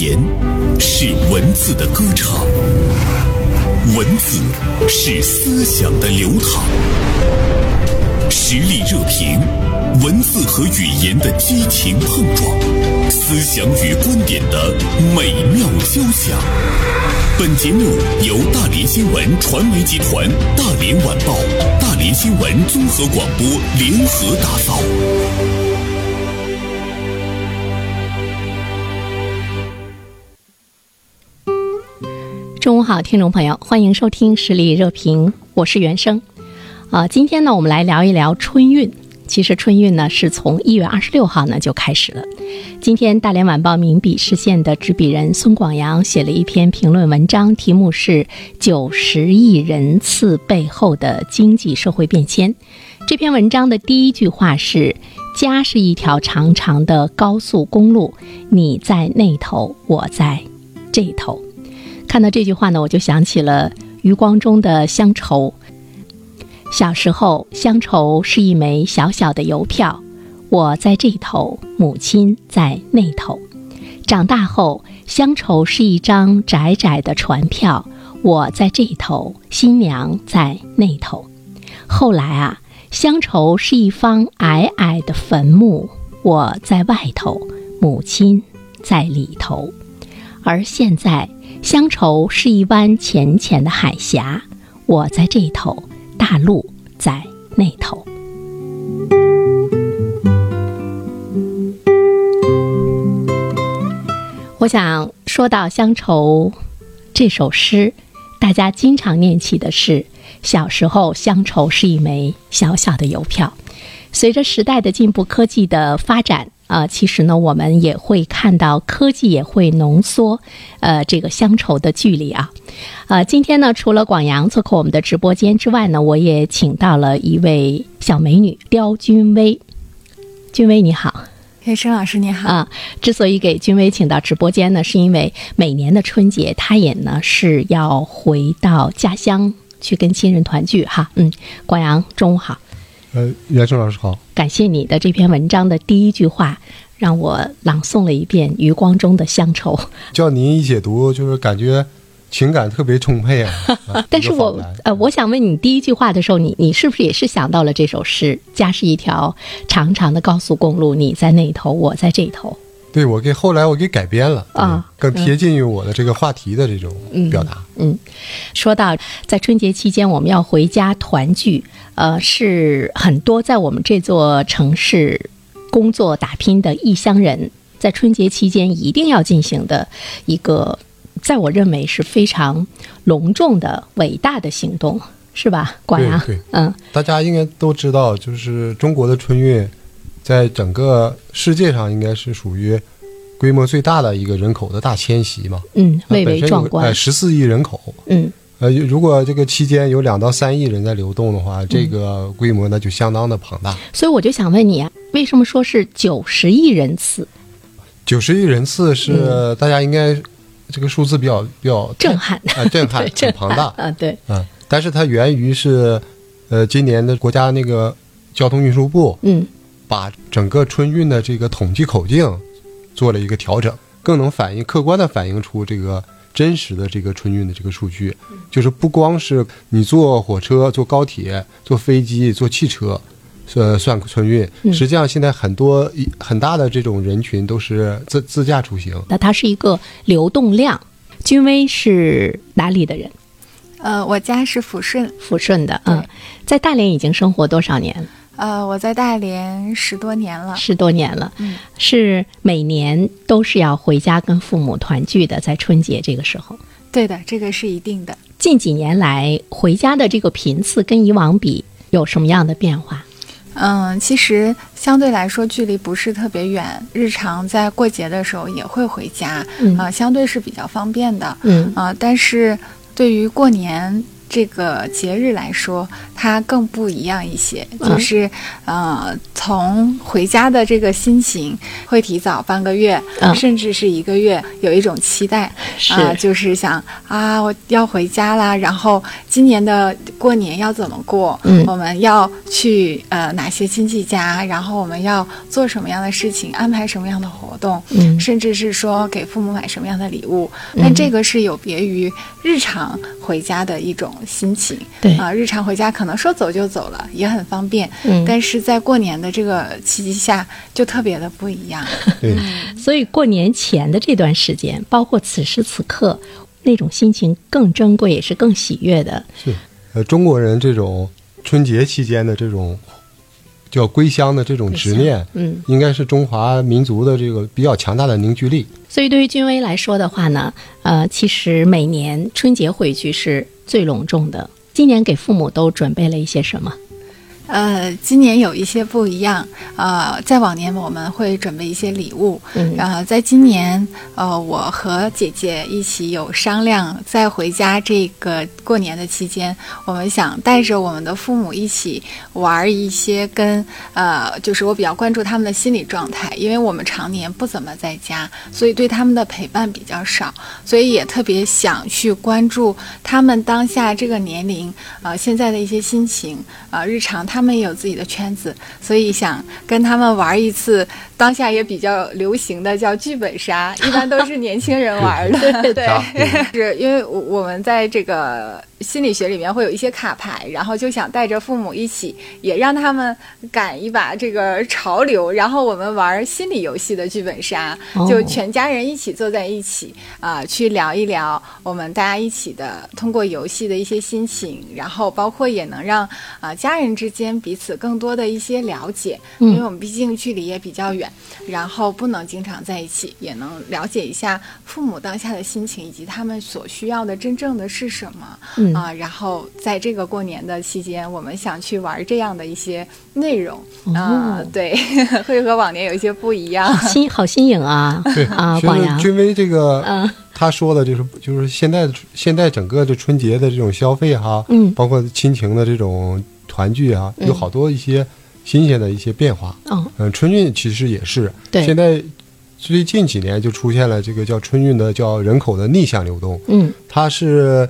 言是文字的歌唱，文字是思想的流淌。实力热评，文字和语言的激情碰撞，思想与观点的美妙交响。本节目由大连新闻传媒集团、大连晚报、大连新闻综合广播联合打造。中午好，听众朋友，欢迎收听实力热评，我是袁生。啊，今天呢，我们来聊一聊春运。其实春运呢，是从一月二十六号呢就开始了。今天，大连晚报名笔视线的执笔人孙广阳写了一篇评论文章，题目是《九十亿人次背后的经济社会变迁》。这篇文章的第一句话是：“家是一条长长的高速公路，你在那头，我在这头。”看到这句话呢，我就想起了余光中的乡愁。小时候，乡愁是一枚小小的邮票，我在这头，母亲在那头。长大后，乡愁是一张窄窄的船票，我在这头，新娘在那头。后来啊，乡愁是一方矮矮的坟墓，我在外头，母亲在里头。而现在。乡愁是一湾浅浅的海峡，我在这头，大陆在那头。我想说到乡愁这首诗，大家经常念起的是小时候，乡愁是一枚小小的邮票。随着时代的进步，科技的发展。啊，其实呢，我们也会看到科技也会浓缩，呃，这个乡愁的距离啊。呃，今天呢，除了广阳做客我们的直播间之外呢，我也请到了一位小美女刁君薇。君薇你好，叶生老师你好啊。之所以给君薇请到直播间呢，是因为每年的春节，她也呢是要回到家乡去跟亲人团聚哈。嗯，广阳中午好。呃，袁生老师好，感谢你的这篇文章的第一句话，让我朗诵了一遍余光中的乡愁。叫您一解读，就是感觉情感特别充沛啊。但是我呃，我想问你，第一句话的时候，你你是不是也是想到了这首诗？家是一条长长的高速公路，你在那头，我在这头。对，我给后来我给改编了啊，更贴近于我的这个话题的这种表达。嗯，说到在春节期间我们要回家团聚，呃，是很多在我们这座城市工作打拼的异乡人在春节期间一定要进行的一个，在我认为是非常隆重的伟大的行动，是吧？广阳，对，嗯，大家应该都知道，就是中国的春运。在整个世界上，应该是属于规模最大的一个人口的大迁徙嘛？嗯，蔚为壮观。十四亿人口。嗯，呃，如果这个期间有两到三亿人在流动的话，这个规模那就相当的庞大。所以我就想问你啊，为什么说是九十亿人次？九十亿人次是大家应该这个数字比较比较震撼啊，震撼，很庞大啊，对，嗯，但是它源于是呃，今年的国家那个交通运输部，嗯。把整个春运的这个统计口径做了一个调整，更能反映客观的反映出这个真实的这个春运的这个数据。就是不光是你坐火车、坐高铁、坐飞机、坐汽车，呃，算春运。实际上，现在很多很大的这种人群都是自自驾出行。那它是一个流动量。君威是哪里的人？呃，我家是抚顺，抚顺的。嗯，在大连已经生活多少年？呃，我在大连十多年了，十多年了，嗯，是每年都是要回家跟父母团聚的，在春节这个时候。对的，这个是一定的。近几年来回家的这个频次跟以往比有什么样的变化？嗯，其实相对来说距离不是特别远，日常在过节的时候也会回家，啊，相对是比较方便的，嗯啊，但是对于过年。这个节日来说，它更不一样一些，就是呃，从回家的这个心情会提早半个月，甚至是一个月，有一种期待啊，就是想啊，我要回家啦，然后今年的过年要怎么过？嗯，我们要去呃哪些亲戚家，然后我们要做什么样的事情，安排什么样的活动，嗯，甚至是说给父母买什么样的礼物，但这个是有别于日常回家的一种心情，对。啊，日常回家可能说走就走了，也很方便，嗯，但是在过年的这个契机下，就特别的不一样，对，所以过年前的这段时间，包括此时此刻，那种心情更珍贵，也是更喜悦的，是，呃，中国人这种春节期间的这种。叫归乡的这种执念，嗯，应该是中华民族的这个比较强大的凝聚力。所以，对于君威来说的话呢，呃，其实每年春节回去是最隆重的。今年给父母都准备了一些什么？呃，今年有一些不一样。呃，在往年我们会准备一些礼物。嗯。然后在今年，呃，我和姐姐一起有商量，在回家这个过年的期间，我们想带着我们的父母一起玩一些跟呃，就是我比较关注他们的心理状态，因为我们常年不怎么在家，所以对他们的陪伴比较少，所以也特别想去关注他们当下这个年龄，呃，现在的一些心情，呃，日常。他们也有自己的圈子，所以想跟他们玩一次。当下也比较流行的叫剧本杀，一般都是年轻人玩的。对，是因为我我们在这个心理学里面会有一些卡牌，然后就想带着父母一起，也让他们赶一把这个潮流。然后我们玩心理游戏的剧本杀，就全家人一起坐在一起啊，去聊一聊我们大家一起的通过游戏的一些心情，然后包括也能让啊家人之间彼此更多的一些了解，因为我们毕竟距离也比较远。然后不能经常在一起，也能了解一下父母当下的心情，以及他们所需要的真正的是什么啊。然后在这个过年的期间，我们想去玩这样的一些内容啊，对，会和往年有一些不一样，新好新颖啊。对啊，广阳君威这个，嗯，他说的就是就是现在现在整个这春节的这种消费哈，嗯，包括亲情的这种团聚啊，有好多一些。新鲜的一些变化，嗯嗯，春运其实也是，对，现在最近几年就出现了这个叫春运的叫人口的逆向流动，嗯，它是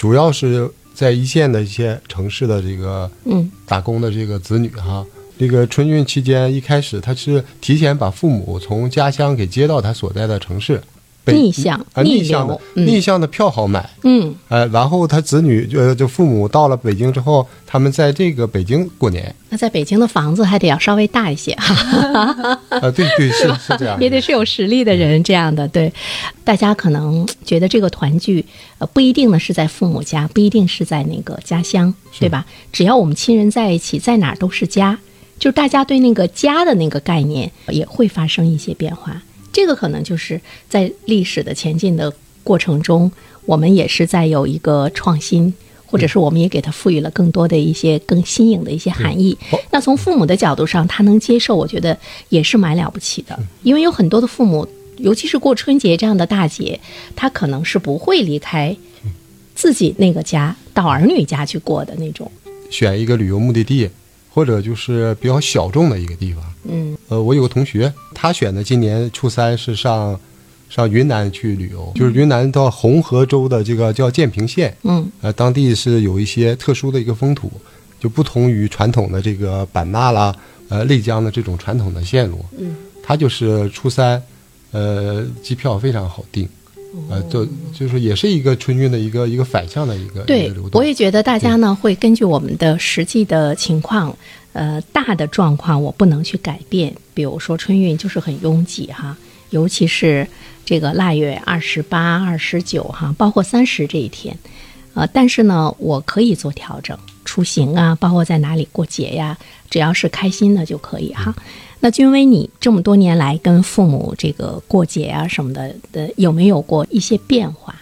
主要是在一线的一些城市的这个嗯打工的这个子女哈，这个春运期间一开始他是提前把父母从家乡给接到他所在的城市。逆向啊，逆向的逆向的票好买，嗯，呃，然后他子女就就父母到了北京之后，他们在这个北京过年。那在北京的房子还得要稍微大一些哈。啊，对对是是这样，也得是有实力的人这样的。对，大家可能觉得这个团聚，呃，不一定呢是在父母家，不一定是在那个家乡，对吧？只要我们亲人在一起，在哪儿都是家。就大家对那个家的那个概念也会发生一些变化。这个可能就是在历史的前进的过程中，我们也是在有一个创新，或者是我们也给它赋予了更多的一些更新颖的一些含义。那从父母的角度上，他能接受，我觉得也是蛮了不起的。因为有很多的父母，尤其是过春节这样的大节，他可能是不会离开自己那个家到儿女家去过的那种。选一个旅游目的地。或者就是比较小众的一个地方，嗯，呃，我有个同学，他选的今年初三是上上云南去旅游，就是云南到红河州的这个叫建平县，嗯，呃，当地是有一些特殊的一个风土，就不同于传统的这个版纳啦，呃，丽江的这种传统的线路，嗯，他就是初三，呃，机票非常好订。呃，就就是也是一个春运的一个一个反向的一个对，我也觉得大家呢会根据我们的实际的情况，呃，大的状况我不能去改变。比如说春运就是很拥挤哈，尤其是这个腊月二十八、二十九哈，包括三十这一天，呃，但是呢，我可以做调整，出行啊，包括在哪里过节呀，只要是开心的就可以哈。那君威，你这么多年来跟父母这个过节啊什么的，的有没有过一些变化？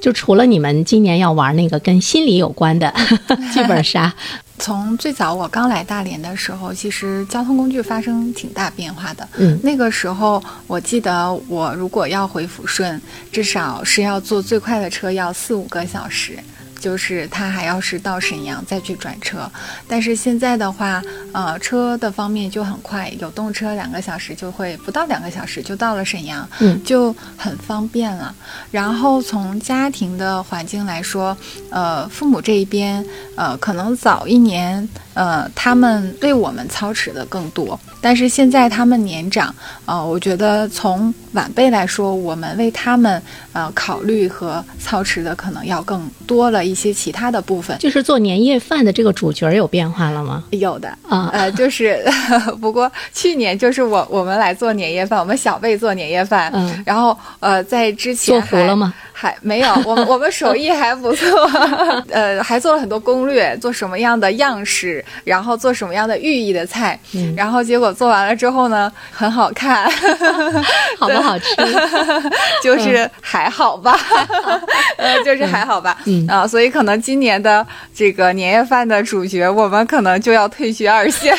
就除了你们今年要玩那个跟心理有关的 剧本杀，从最早我刚来大连的时候，其实交通工具发生挺大变化的。嗯，那个时候我记得，我如果要回抚顺，至少是要坐最快的车要四五个小时。就是他还要是到沈阳再去转车，但是现在的话，呃，车的方面就很快，有动车两个小时就会不到两个小时就到了沈阳，嗯就很方便了。然后从家庭的环境来说，呃，父母这一边，呃，可能早一年，呃，他们为我们操持的更多，但是现在他们年长，呃，我觉得从晚辈来说，我们为他们呃考虑和操持的可能要更多了一些其他的部分。就是做年夜饭的这个主角有变化了吗？有的啊呃，就是 不过去年就是我我们来做年夜饭，我们小辈做年夜饭，嗯然后呃，在之前做糊了吗？还没有，我们我们手艺还不错，呃，还做了很多攻略，做什么样的样式，然后做什么样的寓意的菜，嗯。然后结果做完了之后呢，很好看，好不好吃？就是还好吧，呃，就是还好吧，嗯啊，所以可能今年的这个年夜饭的主角，我们可能就要退居二线，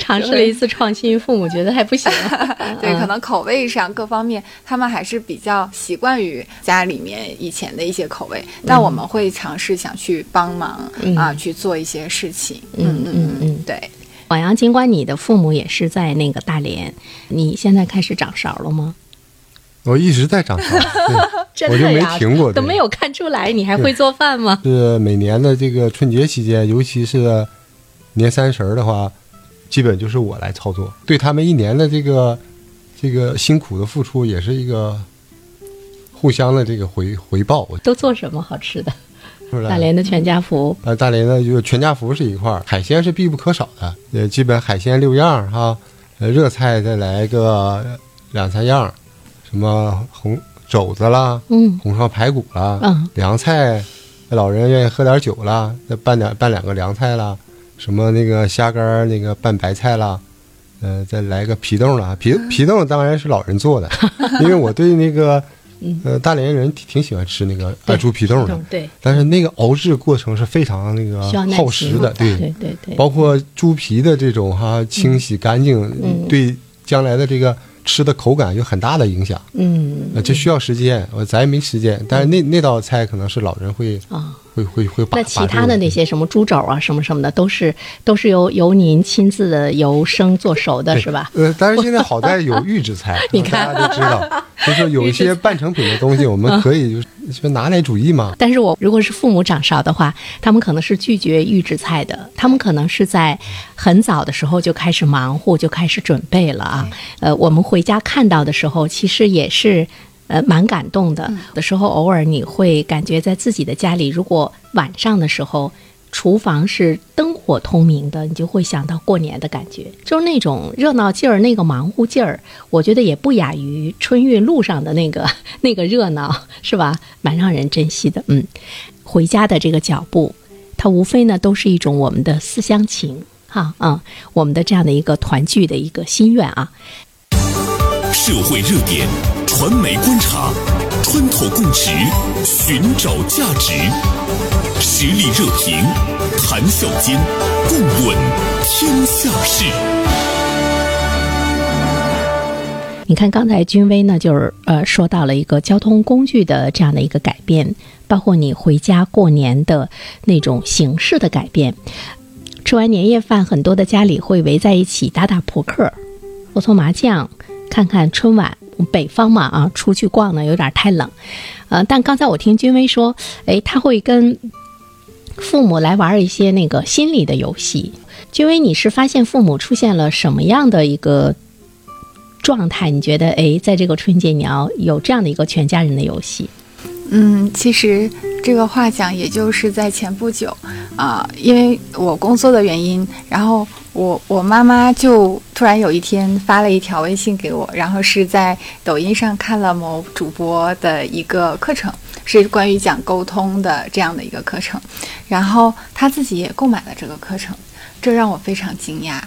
尝试了一次创新，父母觉得还不行。对，嗯。可能口味上各方面，他们还是比较习惯于家里面以前的一些口味。那我们会尝试想去帮忙、嗯啊，去做一些事情。嗯嗯嗯对。广阳，尽管你的父母也是在那个大连，你现在开始长勺了吗？我一直在长勺，我就没停过，都没有看出来。你还会做饭吗？是每年的这个春节期间，尤其是年三十儿的话，基本就是我来操作，对他们一年的这个这个辛苦的付出，也是一个互相的这个回回报。都做什么好吃的？大连的全家福，呃，大连的就全家福是一块儿，海鲜是必不可少的，呃，基本海鲜六样儿哈，呃，热菜再来个两三样儿，什么红肘子啦，嗯。红烧排骨啦，嗯。凉菜，老人愿意喝点酒啦，再拌点拌两个凉菜啦，什么那个虾干那个拌白菜啦，呃，再来个皮冻啦，皮 皮冻当然是老人做的，因为我对那个呃大连人挺挺喜欢吃那个对爱猪皮冻的，对，但是那个熬制过程是非常那个耗时的，对对对对，包括猪皮的这种哈清洗干净，嗯对将来的这个吃的口感有很大的影响。嗯。呃，这需要时间，我咱也没时间，但是那那道菜可能是老人会啊。会会会把那其他的那些什么猪肘啊，什么什么的，都是都是由由您亲自的由生做熟的，是吧？呃，但是现在好在有 预制菜，你看大家都知道，就是有一些半成品的东西，我们可以就是就拿来主义嘛。但是我如果是父母掌勺的话，他们可能是拒绝预制菜的，他们可能是在很早的时候就开始忙活，就开始准备了啊。呃，我们回家看到的时候，其实也是。呃，蛮感动的。有的时候，偶尔你会感觉在自己的家里，如果晚上的时候，厨房是灯火通明的，你就会想到过年的感觉，就是那种热闹劲儿，那个忙乎劲儿，我觉得也不亚于春运路上的那个 那个热闹，是吧？蛮让人珍惜的。嗯，回家的这个脚步，它无非呢都是一种我们的思乡情，哈，嗯，我们的这样的一个团聚的一个心愿啊。社会热点，传媒观察，穿透共识，寻找价值，实力热评，谈笑间，共论天下事。你看，刚才君威呢，就是呃说到了一个交通工具的这样的一个改变，包括你回家过年的那种形式的改变。吃完年夜饭，很多的家里会围在一起打打扑克、搓搓麻将，看看春晚。北方嘛啊，出去逛呢有点太冷，呃，但刚才我听君威说，哎，他会跟父母来玩一些那个心理的游戏。君威，你是发现父母出现了什么样的一个状态？你觉得，哎，在这个春节你要有这样的一个全家人的游戏？嗯，其实这个话讲，也就是在前不久，啊、因为我工作的原因，然后我我妈妈就突然有一天发了一条微信给我，然后是在抖音上看了某主播的一个课程，是关于讲沟通的这样的一个课程，然后她自己也购买了这个课程，这让我非常惊讶，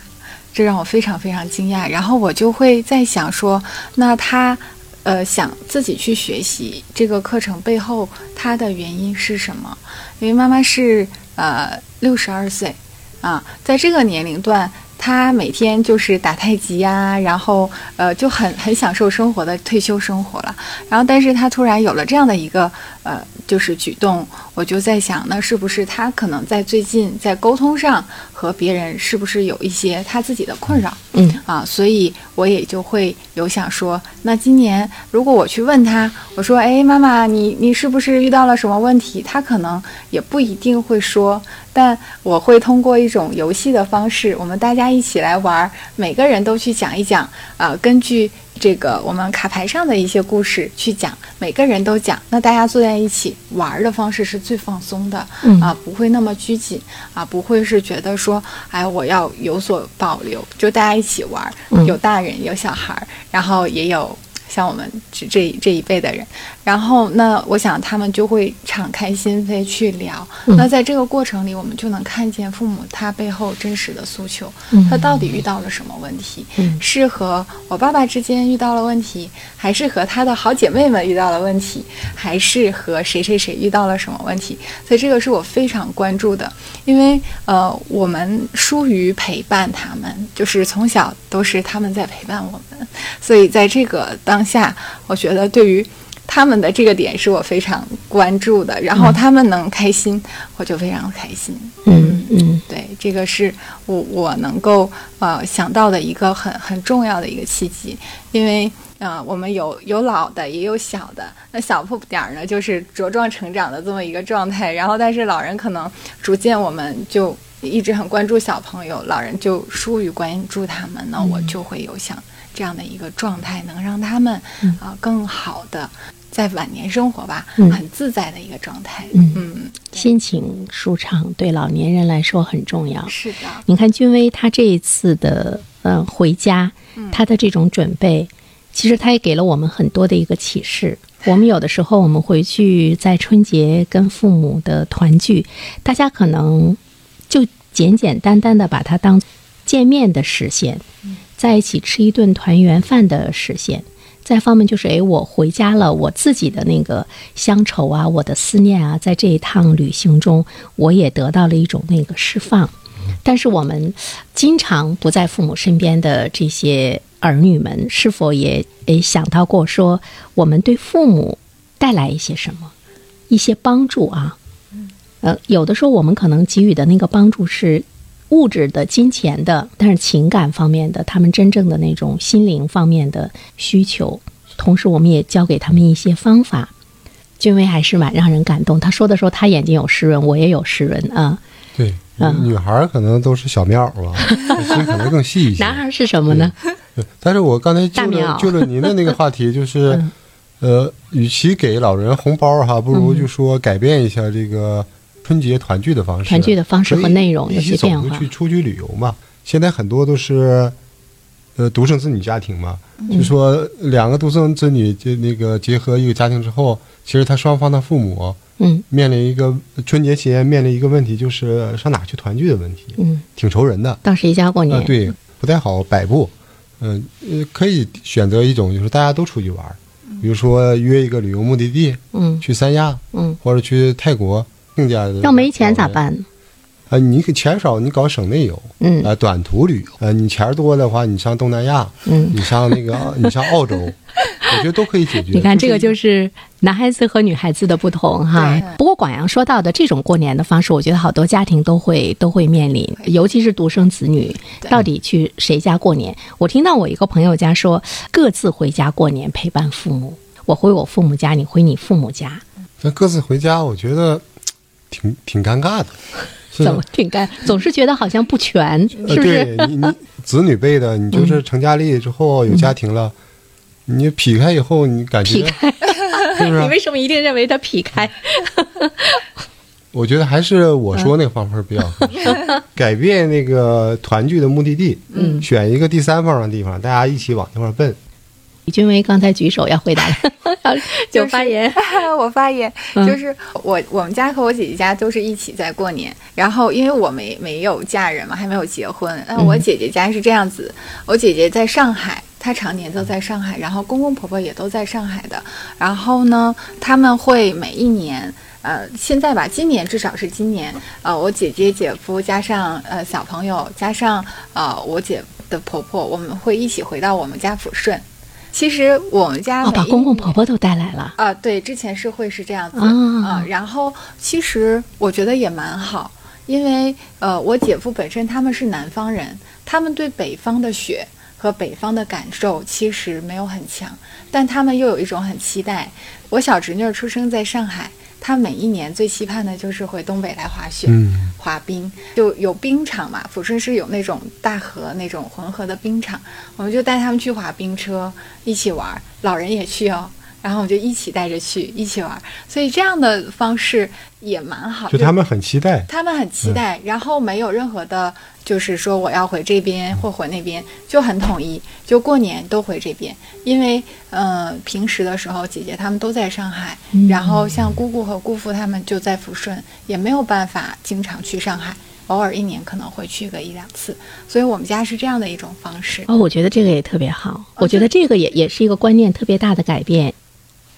这让我非常非常惊讶，然后我就会在想说，那她。呃，想自己去学习这个课程背后，它的原因是什么？因为妈妈是呃六十二岁，啊，在这个年龄段，他每天就是打太极呀、然后呃就很很享受生活的退休生活了。然后，但是他突然有了这样的一个呃，就是举动，我就在想，那是不是他可能在最近在沟通上和别人是不是有一些他自己的困扰？嗯啊，所以我也就会有想说，那今年如果我去问他，我说，哎，妈妈，你你是不是遇到了什么问题？他可能也不一定会说，但我会通过一种游戏的方式，我们大家一起来玩，每个人都去讲一讲，啊，根据。这个我们卡牌上的一些故事去讲，每个人都讲，那大家坐在一起玩的方式是最放松的，啊，不会那么拘谨，啊，不会是觉得说，哎，我要有所保留，就大家一起玩，有大人有小孩，然后也有。像我们这这这一辈的人，然后那我想他们就会敞开心扉去聊。那在这个过程里，我们就能看见父母他背后真实的诉求，他到底遇到了什么问题？是和我爸爸之间遇到了问题，还是和他的好姐妹们遇到了问题，还是和谁谁谁遇到了什么问题？所以这个是我非常关注的，因为呃，我们疏于陪伴他们，就是从小都是他们在陪伴我们，所以在这个当。下，我觉得对于他们的这个点是我非常关注的，然后他们能开心，我就非常开心。嗯嗯，对，这个是我我能够呃想到的一个很很重要的一个契机，因为呃我们有有老的也有小的，那小不点儿呢就是茁壮成长的这么一个状态，然后但是老人可能逐渐我们就一直很关注小朋友，老人就疏于关注他们，那我就会有想。这样的一个状态，能让他们啊更好的在晚年生活吧，很自在的一个状态。嗯，心情舒畅对老年人来说很重要。是的，你看君威他这一次的嗯回家，他的这种准备，其实他也给了我们很多的一个启示。我们有的时候我们回去在春节跟父母的团聚，大家可能就简简单单的把它当见面的实现。在一起吃一顿团圆饭的实现，再方面就是，哎，我回家了，我自己的那个乡愁啊，我的思念啊，在这一趟旅行中，我也得到了一种那个释放。但是我们经常不在父母身边的这些儿女们，是否也诶想到过说，我们对父母带来一些什么，一些帮助啊？呃，有的时候我们可能给予的那个帮助是。物质的、金钱的，但是情感方面的，他们真正的那种心灵方面的需求，同时我们也教给他们一些方法。君威还是蛮让人感动。他说的时候，他眼睛有湿润，我也有湿润啊。对，女孩可能都是小棉袄吧，心可能更细一些。男孩是什么呢？对，但是我刚才就了就了您的那个话题，就是 呃，与其给老人红包哈，不如就说改变一下这个。春节团聚的方式，团聚的方式和内容有些变化。去出去旅游嘛？现在很多都是，呃，独生子女家庭嘛。就说两个独生子女就那个结合一个家庭之后，其实他双方的父母，嗯，面临一个春节期间面临一个问题，就是上哪去团聚的问题，嗯，挺愁人的。到谁家过年？对，不太好摆布。嗯，呃，可以选择一种，就是大家都出去玩，比如说约一个旅游目的地，嗯，去三亚，嗯，或者去泰国。更加的要没钱咋办？啊，你钱少，你搞省内游，嗯，啊，短途旅游，呃，你钱多的话，你上东南亚，嗯，你上那个，你上澳洲，我觉得都可以解决。你看，这个就是男孩子和女孩子的不同哈。不过广阳说到的这种过年的方式，我觉得好多家庭都会都会面临，尤其是独生子女，到底去谁家过年？我听到我一个朋友家说，各自回家过年陪伴父母，我回我父母家，你回你父母家。那各自回家，我觉得。挺挺尴尬的，怎么挺尴？总是觉得好像不全，是不是？对你，你 子女辈的，你就是成家立业之后有家庭了，你劈开以后，你感觉，是不是？你为什么一定认为他劈开？我觉得还是我说那个方法比较合适，改变那个团聚的目的地，嗯，选一个第三方的地方，大家一起往那块奔。李军威刚才举手要回答，就发言。我发言就是我我们家和我姐姐家都是一起在过年。然后因为我没没有嫁人嘛，还没有结婚。那我姐姐家是这样子，我姐姐在上海，她常年都在上海，然后公公婆婆也都在上海的。然后呢，他们会每一年，呃，现在吧，今年至少是今年，呃，我姐姐姐夫加上呃小朋友加上呃我姐的婆婆，我们会一起回到我们家抚顺。其实我们家哦，把公公婆婆都带来了啊，对，之前是会是这样子啊。然后其实我觉得也蛮好，因为呃，我姐夫本身他们是南方人，他们对北方的雪和北方的感受其实没有很强，但他们又有一种很期待。我小侄女出生在上海。他每一年最期盼的就是回东北来滑雪、滑冰，就有冰场嘛。抚顺是有那种大河、那种浑河的冰场，我们就带他们去滑冰车，一起玩，老人也去哦。然后我们就一起带着去，一起玩，所以这样的方式也蛮好。就他们很期待，他们很期待，然后没有任何的，就是说我要回这边或回那边，就很统一，就过年都回这边。因为，呃，平时的时候姐姐他们都在上海，然后像姑姑和姑父他们就在抚顺，也没有办法经常去上海，偶尔一年可能会去个一两次。所以我们家是这样的一种方式。哦，我觉得这个也特别好，我觉得这个也也是一个观念特别大的改变。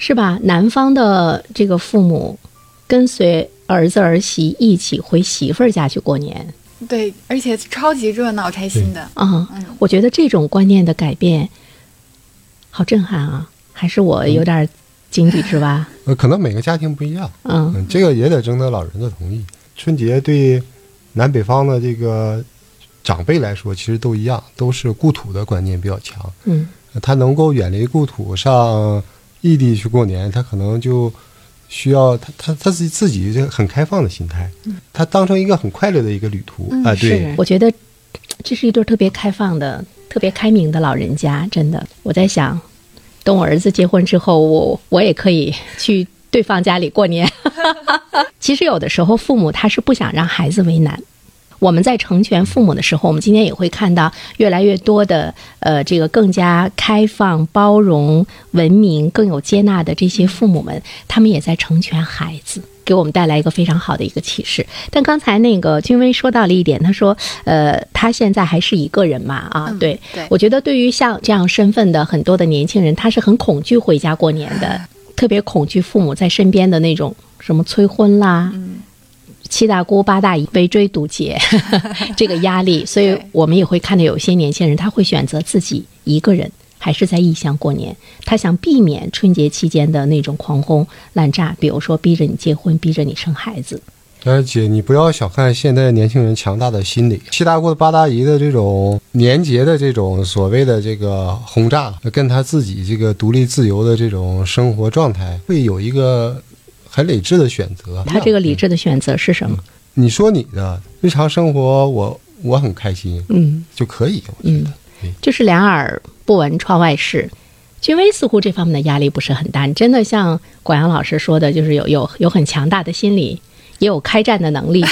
是吧？男方的这个父母跟随儿子儿媳一起回媳妇儿家去过年，对，而且超级热闹开心的。啊，我觉得这种观念的改变好震撼啊！还是我有点井底之蛙。呃，可能每个家庭不一样。嗯，这个也得征得老人的同意。春节对南北方的这个长辈来说，其实都一样，都是故土的观念比较强。嗯，他能够远离故土上。异地去过年，他可能就需要他他他自己自己就很开放的心态，他当成一个很快乐的一个旅途啊。对，我觉得这是一对特别开放的、特别开明的老人家。真的，我在想，等我儿子结婚之后，我我也可以去对方家里过年。其实有的时候，父母他是不想让孩子为难。我们在成全父母的时候，我们今天也会看到越来越多的呃，这个更加开放、包容、文明、更有接纳的这些父母们，他们也在成全孩子，给我们带来一个非常好的一个启示。但刚才那个君威说到了一点，他说，呃，他现在还是一个人嘛，啊，对，我觉得对于像这样身份的很多的年轻人，他是很恐惧回家过年的，特别恐惧父母在身边的那种什么催婚啦。七大姑八大姨围追堵截，这个压力，所以我们也会看到有些年轻人他会选择自己一个人，还是在异乡过年。他想避免春节期间的那种狂轰滥炸，比如说逼着你结婚，逼着你生孩子。而姐，你不要小看现在年轻人强大的心理。七大姑八大姨的这种年节的这种所谓的这个轰炸，跟他自己这个独立自由的这种生活状态，会有一个。很理智的选择，他这个理智的选择是什么？你说你的日常生活，我我很开心，嗯，就可以，我觉得，就是两耳不闻窗外事。君威似乎这方面的压力不是很大，真的像广阳老师说的，就是有有有很强大的心理。也有开战的能力，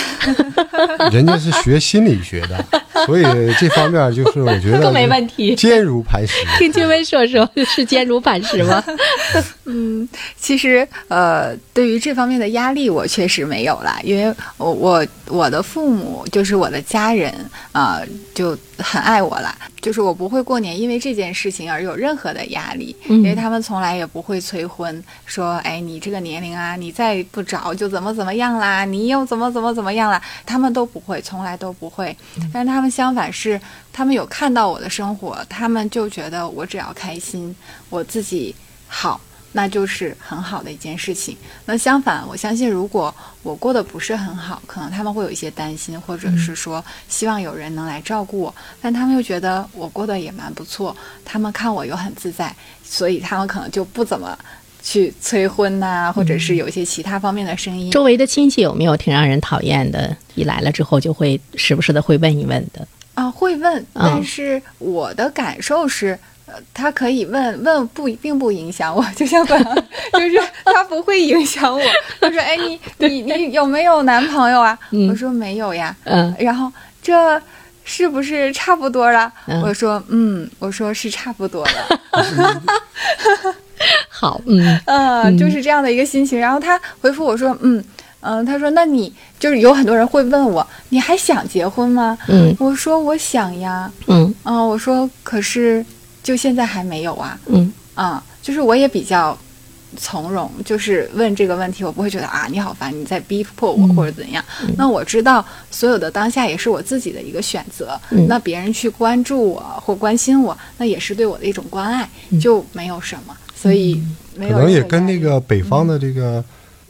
人家是学心理学的，所以这方面就是我觉得 更没问题，坚如磐石。听君威说说，是坚如磐石吗？嗯，其实呃，对于这方面的压力，我确实没有了，因为我我我的父母就是我的家人啊，就很爱我了。就是我不会过年因为这件事情而有任何的压力，因为他们从来也不会催婚，说哎你这个年龄啊，你再不找就怎么怎么样啦，你又怎么怎么怎么样啦，他们都不会，从来都不会。但是他们相反是，他们有看到我的生活，他们就觉得我只要开心，我自己好。那就是很好的一件事情。那相反，我相信如果我过得不是很好，可能他们会有一些担心，或者是说希望有人能来照顾我。但他们又觉得我过得也蛮不错，他们看我又很自在，所以他们可能就不怎么去催婚呐，或者是有一些其他方面的声音。周围的亲戚有没有挺让人讨厌的？一来了之后就会时不时的会问一问的。啊，会问，但是我的感受是。他可以问问不并不影响我，就像本，就是他不会影响我。他说：“哎，你 你你有没有男朋友啊？”我说：“没有呀。”嗯，然后这是不是差不多了？我说：“嗯，我说是差不多了。”好，嗯呃，就是这样的一个心情。然后他回复我说：“嗯嗯，他说那你就是有很多人会问我，你还想结婚吗？”嗯，我说：“我想呀。”嗯啊，我说可是。就现在还没有啊，嗯啊，就是我也比较从容，就是问这个问题，我不会觉得啊你好烦，你在逼迫我或者怎样。那我知道所有的当下也是我自己的一个选择。那别人去关注我或关心我，那也是对我的一种关爱，就没有什么。所以可能也跟那个北方的这个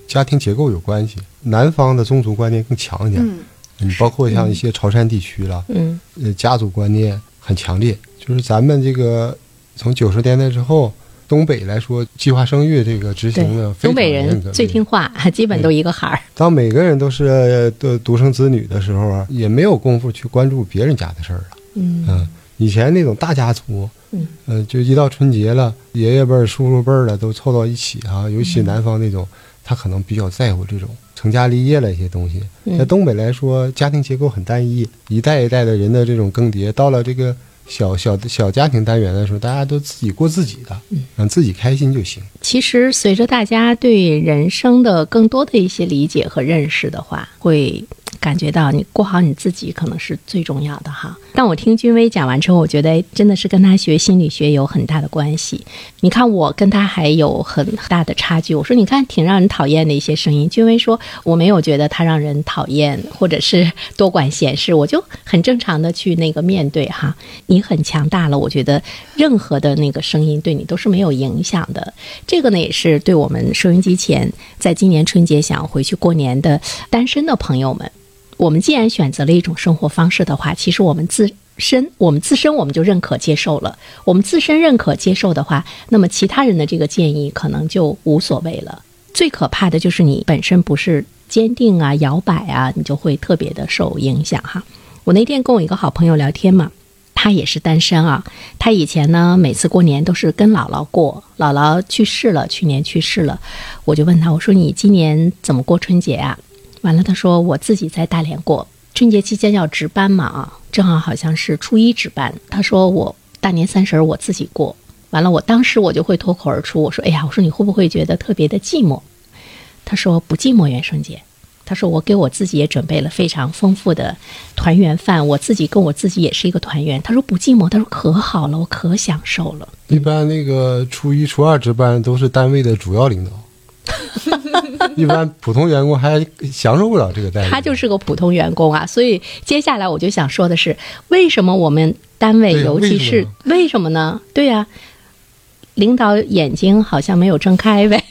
家庭结构有关系，南方的宗族观念更强一点。嗯，你包括像一些潮汕地区了，嗯，呃，家族观念很强烈。就是咱们这个从九十年代之后。东北来说，计划生育这个执行的，东北人最听话，基本都一个孩儿。当每个人都是的独生子女的时候啊，也没有功夫去关注别人家的事儿了。嗯，以前那种大家族，嗯，就一到春节了，爷爷辈儿、叔叔辈儿的都凑到一起啊。尤其南方那种，他可能比较在乎这种成家立业了一些东西。在东北来说，家庭结构很单一，一代一代的人的这种更迭，到了这个。小小的小家庭单元的时候，大家都自己过自己的，让自己开心就行。其实，随着大家对人生的更多的一些理解和认识的话，会。感觉到你过好你自己可能是最重要的哈。但我听君威讲完之后，我觉得真的是跟他学心理学有很大的关系。你看我跟他还有很大的差距。我说你看挺让人讨厌的一些声音，君威说我没有觉得他让人讨厌，或者是多管闲事，我就很正常的去那个面对哈。你很强大了，我觉得任何的那个声音对你都是没有影响的。这个呢也是对我们收音机前在今年春节想回去过年的单身的朋友们。我们既然选择了一种生活方式的话，其实我们自身，我们自身我们就认可接受了。我们自身认可接受的话，那么其他人的这个建议可能就无所谓了。最可怕的就是你本身不是坚定啊、摇摆啊，你就会特别的受影响哈。我那天跟我一个好朋友聊天嘛，他也是单身啊。他以前呢，每次过年都是跟姥姥过，姥姥去世了，去年去世了。我就问他，我说你今年怎么过春节啊？完了，他说我自己在大连过春节期间要值班嘛啊，正好好像是初一值班。他说我大年三十我自己过完了，我当时我就会脱口而出，我说哎呀，我说你会不会觉得特别的寂寞？他说不寂寞，元生节。他说我给我自己也准备了非常丰富的团圆饭，我自己跟我自己也是一个团圆。他说不寂寞，他说可好了，我可享受了。一般那个初一、初二值班都是单位的主要领导。一般普通员工还享受不了这个待遇。他就是个普通员工啊，所以接下来我就想说的是，为什么我们单位，尤其是为什么呢？对呀，领导眼睛好像没有睁开呗。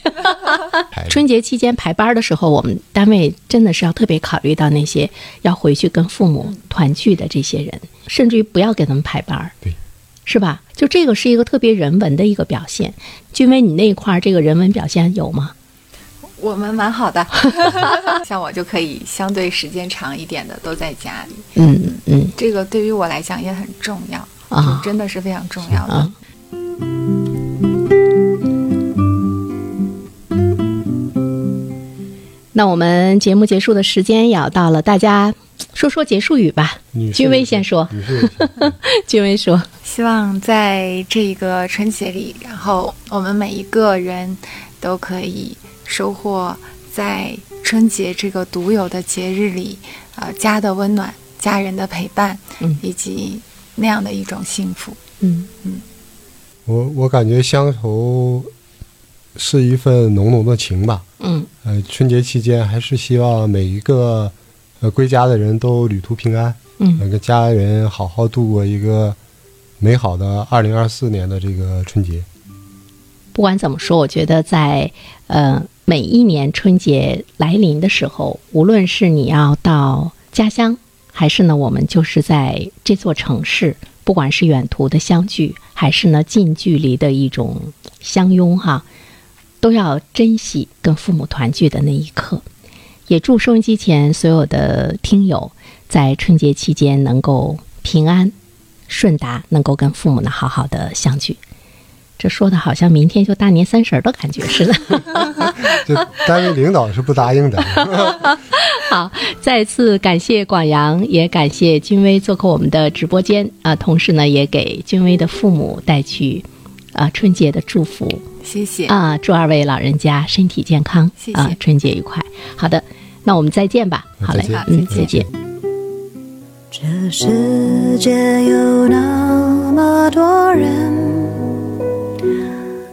春节期间排班的时候，我们单位真的是要特别考虑到那些要回去跟父母团聚的这些人，甚至于不要给他们排班。对。是吧？就这个是一个特别人文的一个表现。君威，你那一块这个人文表现有吗？我们蛮好的，像我就可以相对时间长一点的都在家里。嗯嗯，这个对于我来讲也很重要啊，真的是非常重要的。那我们节目结束的时间也要到了，大家说说结束语吧。君威先说。君威说：“希望在这个春节里，然后我们每一个人都可以收获在春节这个独有的节日里，呃，家的温暖、家人的陪伴，嗯，以及那样的一种幸福。嗯嗯，我我感觉乡愁是一份浓浓的情吧。嗯，呃，春节期间还是希望每一个呃归家的人都旅途平安。”嗯，跟家人好好度过一个美好的二零二四年的这个春节。不管怎么说，我觉得在呃每一年春节来临的时候，无论是你要到家乡，还是呢我们就是在这座城市，不管是远途的相聚，还是呢近距离的一种相拥哈，都要珍惜跟父母团聚的那一刻。也祝收音机前所有的听友。在春节期间能够平安顺达，能够跟父母呢好好的相聚，这说的好像明天就大年三十的感觉似的。这单位领导是不答应的。好，再次感谢广阳，也感谢君威做客我们的直播间啊，同时呢也给君威的父母带去啊春节的祝福。谢谢啊，祝二位老人家身体健康，谢谢，春节愉快。好的，那我们再见吧。好嘞，嗯，再见。这世界有那么多人，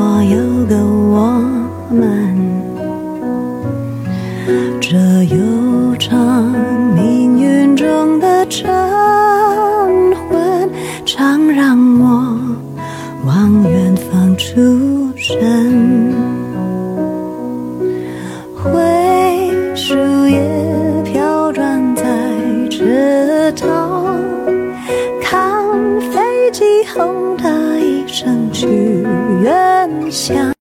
我有个我们。这悠长命运中的晨昏，常让我往远方出神。想。